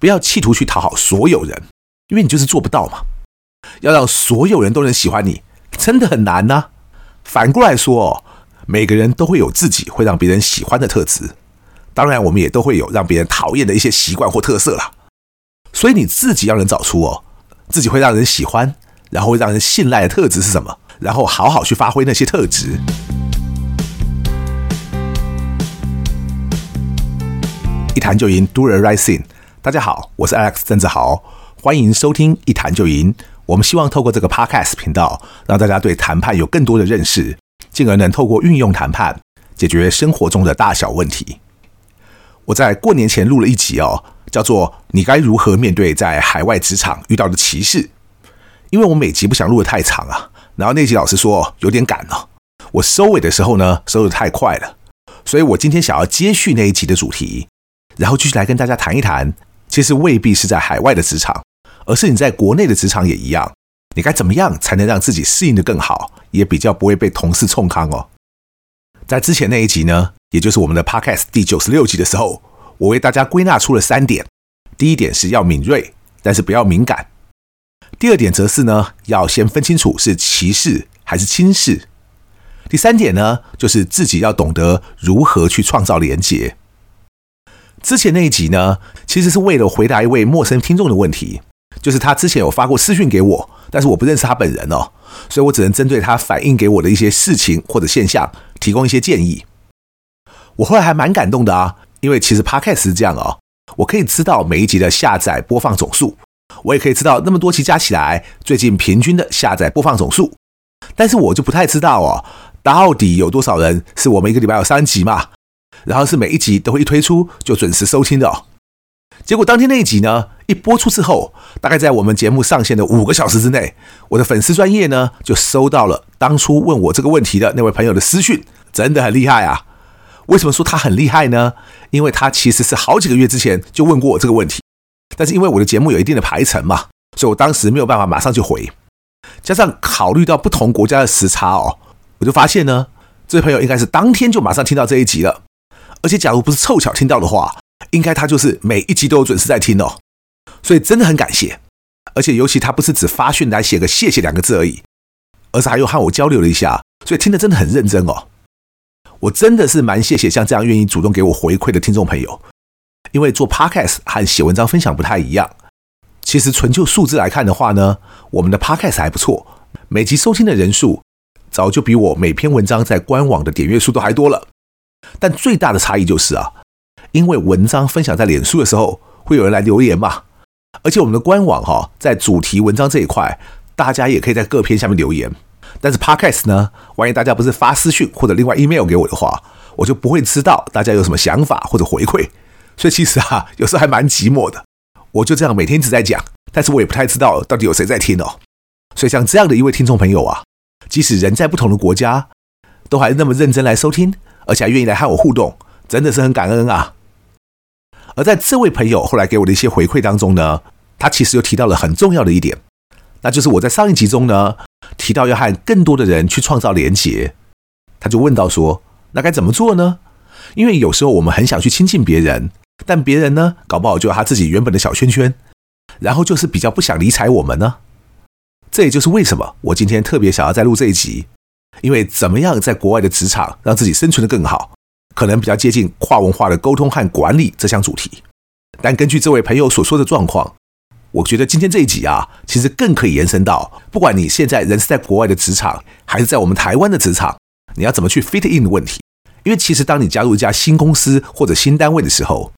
不要企图去讨好所有人，因为你就是做不到嘛。要让所有人都能喜欢你，真的很难呐。反过来说，每个人都会有自己会让别人喜欢的特质，当然我们也都会有让别人讨厌的一些习惯或特色啦。所以你自己要能找出哦，自己会让人喜欢，然后会让人信赖的特质是什么，然后好好去发挥那些特质。一谈就赢，Do the right thing。大家好，我是 Alex 郑志豪，欢迎收听一谈就赢。我们希望透过这个 Podcast 频道，让大家对谈判有更多的认识，进而能透过运用谈判解决生活中的大小问题。我在过年前录了一集哦，叫做“你该如何面对在海外职场遇到的歧视”。因为我每集不想录得太长啊，然后那集老师说有点赶了，我收尾的时候呢收得太快了，所以我今天想要接续那一集的主题。然后继续来跟大家谈一谈，其实未必是在海外的职场，而是你在国内的职场也一样。你该怎么样才能让自己适应得更好，也比较不会被同事冲康哦。在之前那一集呢，也就是我们的 Podcast 第九十六集的时候，我为大家归纳出了三点。第一点是要敏锐，但是不要敏感。第二点则是呢，要先分清楚是歧视还是轻视。第三点呢，就是自己要懂得如何去创造连结。之前那一集呢，其实是为了回答一位陌生听众的问题，就是他之前有发过私讯给我，但是我不认识他本人哦，所以我只能针对他反映给我的一些事情或者现象，提供一些建议。我后来还蛮感动的啊，因为其实 Podcast 是这样哦，我可以知道每一集的下载播放总数，我也可以知道那么多期加起来最近平均的下载播放总数，但是我就不太知道哦，到底有多少人是我们一个礼拜有三集嘛？然后是每一集都会一推出就准时收听的哦。结果当天那一集呢，一播出之后，大概在我们节目上线的五个小时之内，我的粉丝专业呢就收到了当初问我这个问题的那位朋友的私讯，真的很厉害啊！为什么说他很厉害呢？因为他其实是好几个月之前就问过我这个问题，但是因为我的节目有一定的排程嘛，所以我当时没有办法马上就回，加上考虑到不同国家的时差哦，我就发现呢，这位朋友应该是当天就马上听到这一集了。而且，假如不是凑巧听到的话，应该他就是每一集都有准时在听哦。所以真的很感谢，而且尤其他不是只发讯来写个谢谢两个字而已，而是还有和我交流了一下，所以听得真的很认真哦。我真的是蛮谢谢像这样愿意主动给我回馈的听众朋友，因为做 Podcast 和写文章分享不太一样。其实纯就数字来看的话呢，我们的 Podcast 还不错，每集收听的人数早就比我每篇文章在官网的点阅数都还多了。但最大的差异就是啊，因为文章分享在脸书的时候，会有人来留言嘛，而且我们的官网哈，在主题文章这一块，大家也可以在各篇下面留言。但是 Podcast 呢，万一大家不是发私讯或者另外 email 给我的话，我就不会知道大家有什么想法或者回馈。所以其实啊，有时候还蛮寂寞的。我就这样每天一直在讲，但是我也不太知道到底有谁在听哦。所以像这样的一位听众朋友啊，即使人在不同的国家，都还那么认真来收听。而且还愿意来和我互动，真的是很感恩啊！而在这位朋友后来给我的一些回馈当中呢，他其实又提到了很重要的一点，那就是我在上一集中呢提到要和更多的人去创造连结，他就问到说：“那该怎么做呢？”因为有时候我们很想去亲近别人，但别人呢搞不好就有他自己原本的小圈圈，然后就是比较不想理睬我们呢。这也就是为什么我今天特别想要再录这一集。因为怎么样在国外的职场让自己生存得更好，可能比较接近跨文化的沟通和管理这项主题。但根据这位朋友所说的状况，我觉得今天这一集啊，其实更可以延伸到，不管你现在人是在国外的职场，还是在我们台湾的职场，你要怎么去 fit in 的问题。因为其实当你加入一家新公司或者新单位的时候，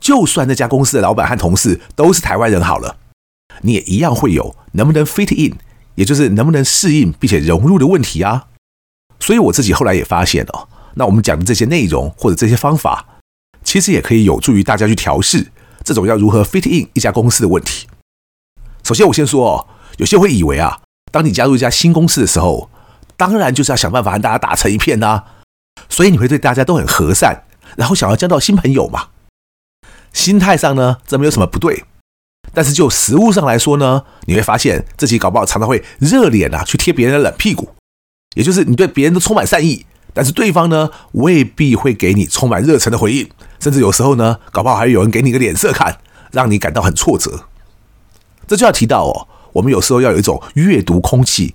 就算那家公司的老板和同事都是台湾人好了，你也一样会有能不能 fit in，也就是能不能适应并且融入的问题啊。所以我自己后来也发现哦，那我们讲的这些内容或者这些方法，其实也可以有助于大家去调试这种要如何 fit in 一家公司的问题。首先，我先说哦，有些会以为啊，当你加入一家新公司的时候，当然就是要想办法和大家打成一片呐，所以你会对大家都很和善，然后想要交到新朋友嘛。心态上呢，这没有什么不对，但是就实物上来说呢，你会发现自己搞不好常常会热脸啊去贴别人的冷屁股。也就是你对别人都充满善意，但是对方呢未必会给你充满热忱的回应，甚至有时候呢，搞不好还有人给你个脸色看，让你感到很挫折。这就要提到哦，我们有时候要有一种阅读空气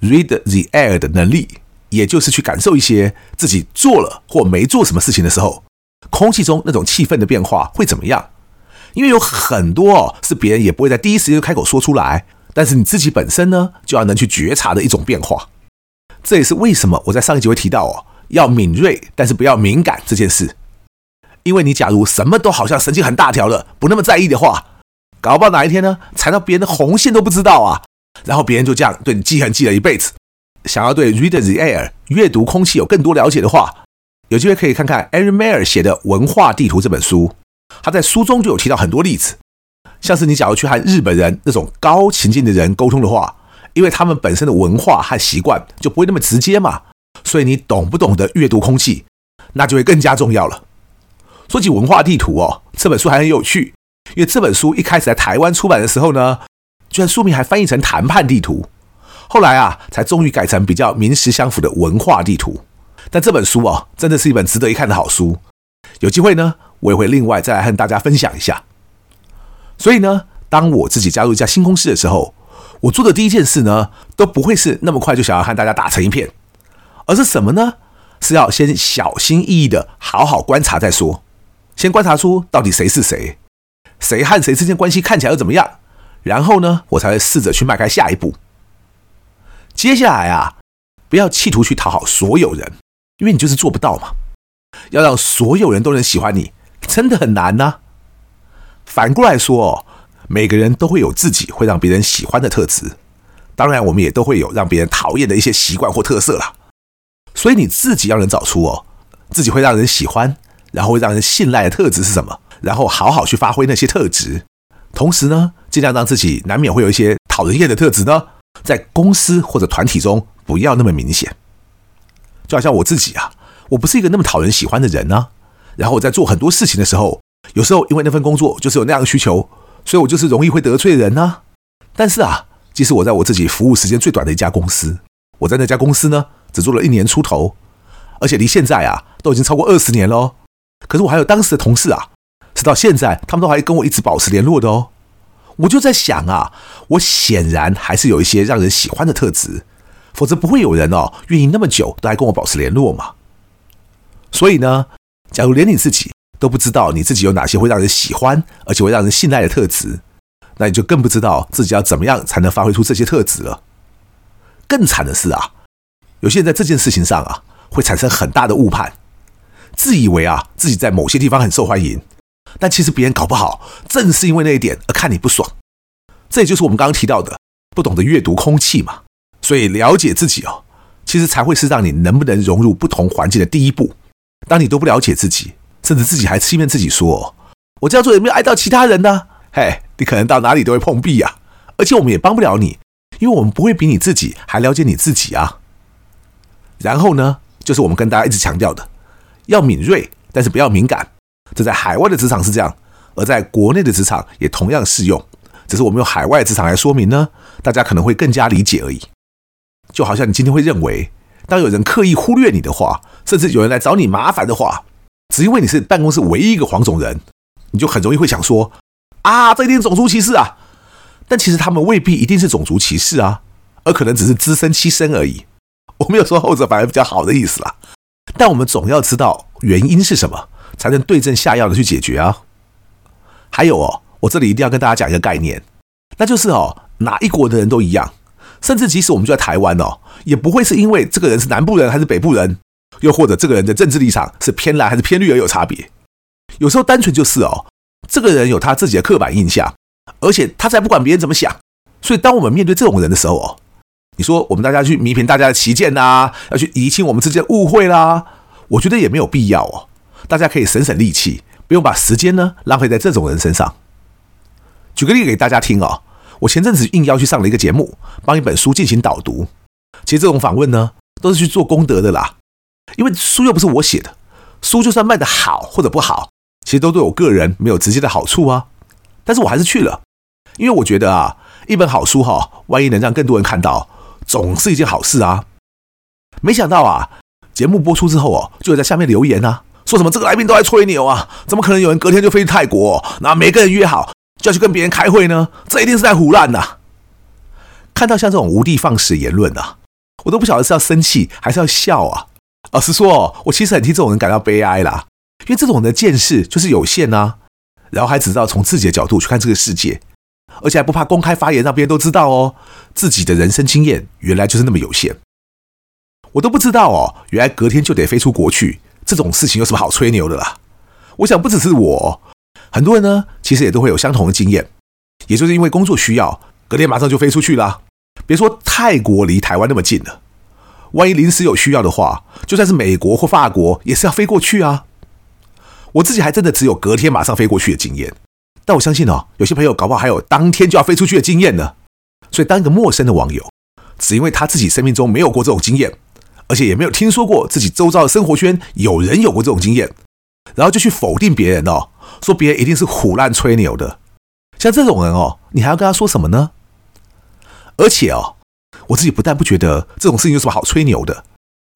（read the air） 的能力，也就是去感受一些自己做了或没做什么事情的时候，空气中那种气氛的变化会怎么样？因为有很多哦，是别人也不会在第一时间就开口说出来，但是你自己本身呢，就要能去觉察的一种变化。这也是为什么我在上一集会提到哦，要敏锐，但是不要敏感这件事。因为你假如什么都好像神经很大条了，不那么在意的话，搞不好哪一天呢，踩到别人的红线都不知道啊，然后别人就这样对你记恨记了一辈子。想要对 read the air 阅读空气有更多了解的话，有机会可以看看 Erin Meyer 写的《文化地图》这本书。他在书中就有提到很多例子，像是你假如去和日本人那种高情境的人沟通的话，因为他们本身的文化和习惯就不会那么直接嘛，所以你懂不懂得阅读空气，那就会更加重要了。说起文化地图哦，这本书还很有趣，因为这本书一开始在台湾出版的时候呢，居然书名还翻译成谈判地图，后来啊，才终于改成比较名实相符的文化地图。但这本书哦，真的是一本值得一看的好书。有机会呢，我也会另外再来和大家分享一下。所以呢，当我自己加入一家新公司的时候，我做的第一件事呢，都不会是那么快就想要和大家打成一片，而是什么呢？是要先小心翼翼的好好观察再说。先观察出到底谁是谁，谁和谁之间关系看起来又怎么样，然后呢，我才会试着去迈开下一步。接下来啊，不要企图去讨好所有人，因为你就是做不到嘛。要让所有人都能喜欢你，真的很难呢。反过来说，每个人都会有自己会让别人喜欢的特质，当然，我们也都会有让别人讨厌的一些习惯或特色啦。所以你自己要能找出哦，自己会让人喜欢。然后会让人信赖的特质是什么？然后好好去发挥那些特质，同时呢，尽量让自己难免会有一些讨人厌的特质呢，在公司或者团体中不要那么明显。就好像我自己啊，我不是一个那么讨人喜欢的人呢。然后我在做很多事情的时候，有时候因为那份工作就是有那样的需求，所以我就是容易会得罪人呢。但是啊，即使我在我自己服务时间最短的一家公司，我在那家公司呢，只做了一年出头，而且离现在啊，都已经超过二十年喽。可是我还有当时的同事啊，直到现在他们都还跟我一直保持联络的哦。我就在想啊，我显然还是有一些让人喜欢的特质，否则不会有人哦愿意那么久都还跟我保持联络嘛。所以呢，假如连你自己都不知道你自己有哪些会让人喜欢而且会让人信赖的特质，那你就更不知道自己要怎么样才能发挥出这些特质了。更惨的是啊，有些人在这件事情上啊会产生很大的误判。自以为啊自己在某些地方很受欢迎，但其实别人搞不好正是因为那一点而看你不爽。这也就是我们刚刚提到的不懂得阅读空气嘛。所以了解自己哦，其实才会是让你能不能融入不同环境的第一步。当你都不了解自己，甚至自己还欺骗自己说我这样做有没有碍到其他人呢？嘿，你可能到哪里都会碰壁呀。而且我们也帮不了你，因为我们不会比你自己还了解你自己啊。然后呢，就是我们跟大家一直强调的。要敏锐，但是不要敏感。这在海外的职场是这样，而在国内的职场也同样适用。只是我们用海外职场来说明呢，大家可能会更加理解而已。就好像你今天会认为，当有人刻意忽略你的话，甚至有人来找你麻烦的话，只因为你是办公室唯一一个黄种人，你就很容易会想说：啊，这一定种族歧视啊！但其实他们未必一定是种族歧视啊，而可能只是资深欺身而已。我没有说后者反而比较好的意思啦。但我们总要知道原因是什么，才能对症下药的去解决啊。还有哦，我这里一定要跟大家讲一个概念，那就是哦，哪一国的人都一样，甚至即使我们就在台湾哦，也不会是因为这个人是南部人还是北部人，又或者这个人的政治立场是偏蓝还是偏绿而有差别。有时候单纯就是哦，这个人有他自己的刻板印象，而且他才不管别人怎么想。所以当我们面对这种人的时候哦。你说我们大家去弥平大家的歧见呐，要去厘清我们之间的误会啦，我觉得也没有必要哦。大家可以省省力气，不用把时间呢浪费在这种人身上。举个例给大家听哦，我前阵子应邀去上了一个节目，帮一本书进行导读。其实这种访问呢，都是去做功德的啦，因为书又不是我写的，书就算卖得好或者不好，其实都对我个人没有直接的好处啊。但是我还是去了，因为我觉得啊，一本好书哈，万一能让更多人看到。总是一件好事啊！没想到啊，节目播出之后哦，就有在下面留言啊，说什么这个来宾都在吹牛啊，怎么可能有人隔天就飞去泰国？那每个人约好就要去跟别人开会呢？这一定是在胡乱呐！看到像这种无的放矢言论啊，我都不晓得是要生气还是要笑啊。老实说，我其实很替这种人感到悲哀啦，因为这种人的见识就是有限呐，然后还只知道从自己的角度去看这个世界，而且还不怕公开发言让别人都知道哦，自己的人生经验原来就是那么有限。我都不知道哦，原来隔天就得飞出国去，这种事情有什么好吹牛的啦？我想不只是我，很多人呢，其实也都会有相同的经验，也就是因为工作需要，隔天马上就飞出去啦。别说泰国离台湾那么近了，万一临时有需要的话，就算是美国或法国，也是要飞过去啊。我自己还真的只有隔天马上飞过去的经验，但我相信哦，有些朋友搞不好还有当天就要飞出去的经验呢。所以当一个陌生的网友，只因为他自己生命中没有过这种经验。而且也没有听说过自己周遭的生活圈有人有过这种经验，然后就去否定别人哦，说别人一定是胡乱吹牛的。像这种人哦，你还要跟他说什么呢？而且哦，我自己不但不觉得这种事情有什么好吹牛的，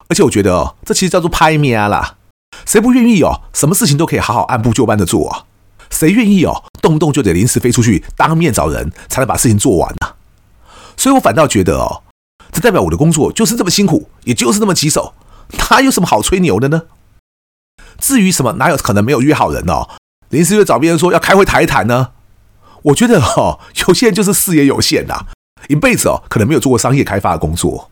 而且我觉得哦，这其实叫做拍咩啦。谁不愿意哦，什么事情都可以好好按部就班的做啊？谁愿意哦，动不动就得临时飞出去当面找人才能把事情做完呢？所以我反倒觉得哦。这代表我的工作就是这么辛苦，也就是那么棘手，哪有什么好吹牛的呢？至于什么哪有可能没有约好人哦，临时又找别人说要开会谈一谈呢？我觉得哦，有些人就是视野有限呐，一辈子哦可能没有做过商业开发的工作，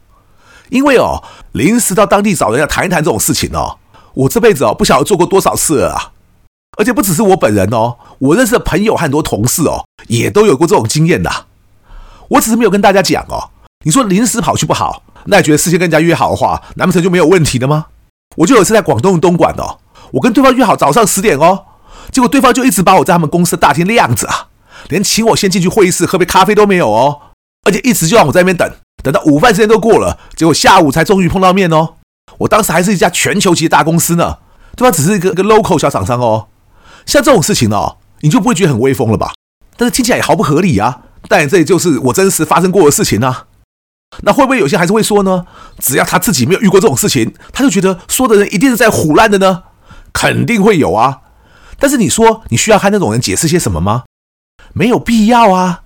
因为哦临时到当地找人要谈一谈这种事情哦，我这辈子哦不晓得做过多少次了啊，而且不只是我本人哦，我认识的朋友和很多同事哦也都有过这种经验的，我只是没有跟大家讲哦。你说临时跑去不好，那你觉得事先跟人家约好的话，难不成就没有问题的吗？我就有一次在广东东莞哦，我跟对方约好早上十点哦，结果对方就一直把我在他们公司的大厅晾着啊，连请我先进去会议室喝杯咖啡都没有哦，而且一直就让我在那边等，等到午饭时间都过了，结果下午才终于碰到面哦。我当时还是一家全球级的大公司呢，对方只是一个一个 local 小厂商哦。像这种事情哦，你就不会觉得很威风了吧？但是听起来也毫不合理啊。但这也就是我真实发生过的事情啊。那会不会有些还是会说呢？只要他自己没有遇过这种事情，他就觉得说的人一定是在唬烂的呢？肯定会有啊。但是你说你需要和那种人解释些什么吗？没有必要啊。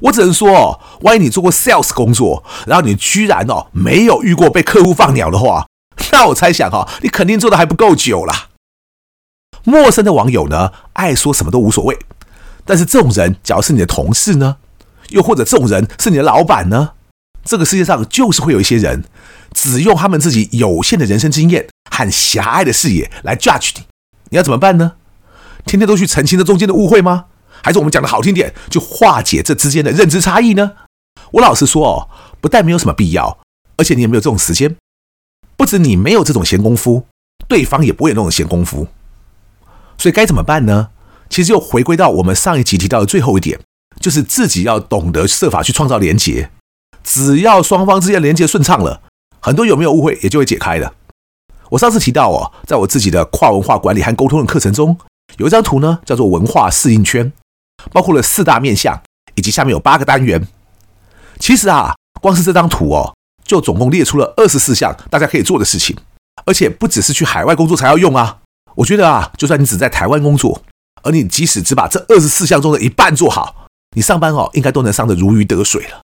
我只能说哦，万一你做过 sales 工作，然后你居然哦没有遇过被客户放鸟的话，那我猜想哈，你肯定做的还不够久啦。陌生的网友呢，爱说什么都无所谓。但是这种人，假如是你的同事呢？又或者这种人是你的老板呢？这个世界上就是会有一些人，只用他们自己有限的人生经验和狭隘的视野来 judge 你，你要怎么办呢？天天都去澄清这中间的误会吗？还是我们讲的好听点，就化解这之间的认知差异呢？我老实说哦，不但没有什么必要，而且你也没有这种时间。不止你没有这种闲工夫，对方也不会有那种闲工夫。所以该怎么办呢？其实又回归到我们上一集提到的最后一点，就是自己要懂得设法去创造连结。只要双方之间连接顺畅了，很多有没有误会也就会解开了。我上次提到哦，在我自己的跨文化管理和沟通的课程中，有一张图呢，叫做文化适应圈，包括了四大面向，以及下面有八个单元。其实啊，光是这张图哦，就总共列出了二十四项大家可以做的事情，而且不只是去海外工作才要用啊。我觉得啊，就算你只在台湾工作，而你即使只把这二十四项中的一半做好，你上班哦，应该都能上得如鱼得水了。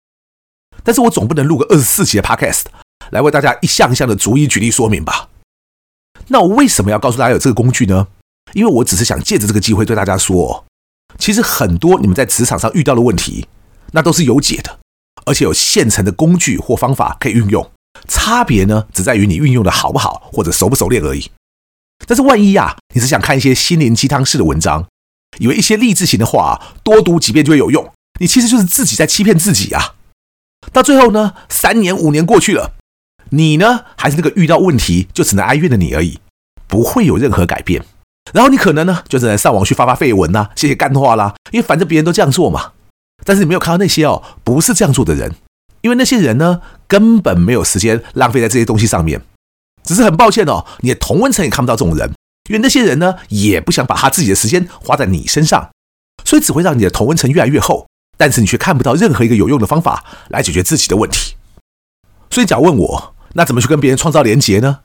但是我总不能录个二十四集的 Podcast 来为大家一项一项的逐一举例说明吧？那我为什么要告诉大家有这个工具呢？因为我只是想借着这个机会对大家说，其实很多你们在职场上遇到的问题，那都是有解的，而且有现成的工具或方法可以运用。差别呢，只在于你运用的好不好或者熟不熟练而已。但是万一呀，你是想看一些心灵鸡汤式的文章，以为一些励志型的话多读几遍就会有用，你其实就是自己在欺骗自己啊！到最后呢，三年五年过去了，你呢还是那个遇到问题就只能哀怨的你而已，不会有任何改变。然后你可能呢就只能上网去发发废文呐，写写干话啦，因为反正别人都这样做嘛。但是你没有看到那些哦不是这样做的人，因为那些人呢根本没有时间浪费在这些东西上面。只是很抱歉哦，你的同温层也看不到这种人，因为那些人呢也不想把他自己的时间花在你身上，所以只会让你的同温层越来越厚。但是你却看不到任何一个有用的方法来解决自己的问题，所以假如问我，那怎么去跟别人创造连结呢？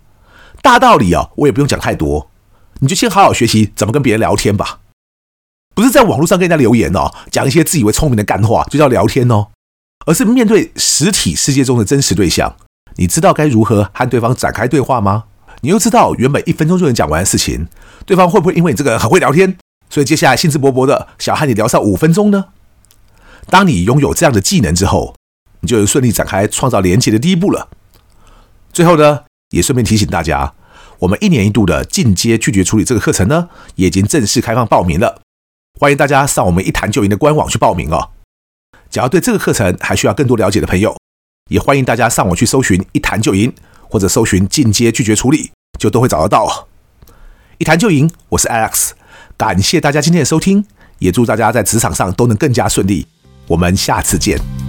大道理啊，我也不用讲太多，你就先好好学习怎么跟别人聊天吧。不是在网络上跟人家留言哦，讲一些自以为聪明的干话就叫聊天哦，而是面对实体世界中的真实对象，你知道该如何和对方展开对话吗？你又知道原本一分钟就能讲完的事情，对方会不会因为你这个很会聊天，所以接下来兴致勃勃的想和你聊上五分钟呢？当你拥有这样的技能之后，你就顺利展开创造连接的第一步了。最后呢，也顺便提醒大家，我们一年一度的进阶拒绝处理这个课程呢，也已经正式开放报名了。欢迎大家上我们一谈就赢的官网去报名哦。只要对这个课程还需要更多了解的朋友，也欢迎大家上网去搜寻一谈就赢，或者搜寻进阶拒绝处理，就都会找得到。一谈就赢，我是 Alex，感谢大家今天的收听，也祝大家在职场上都能更加顺利。我们下次见。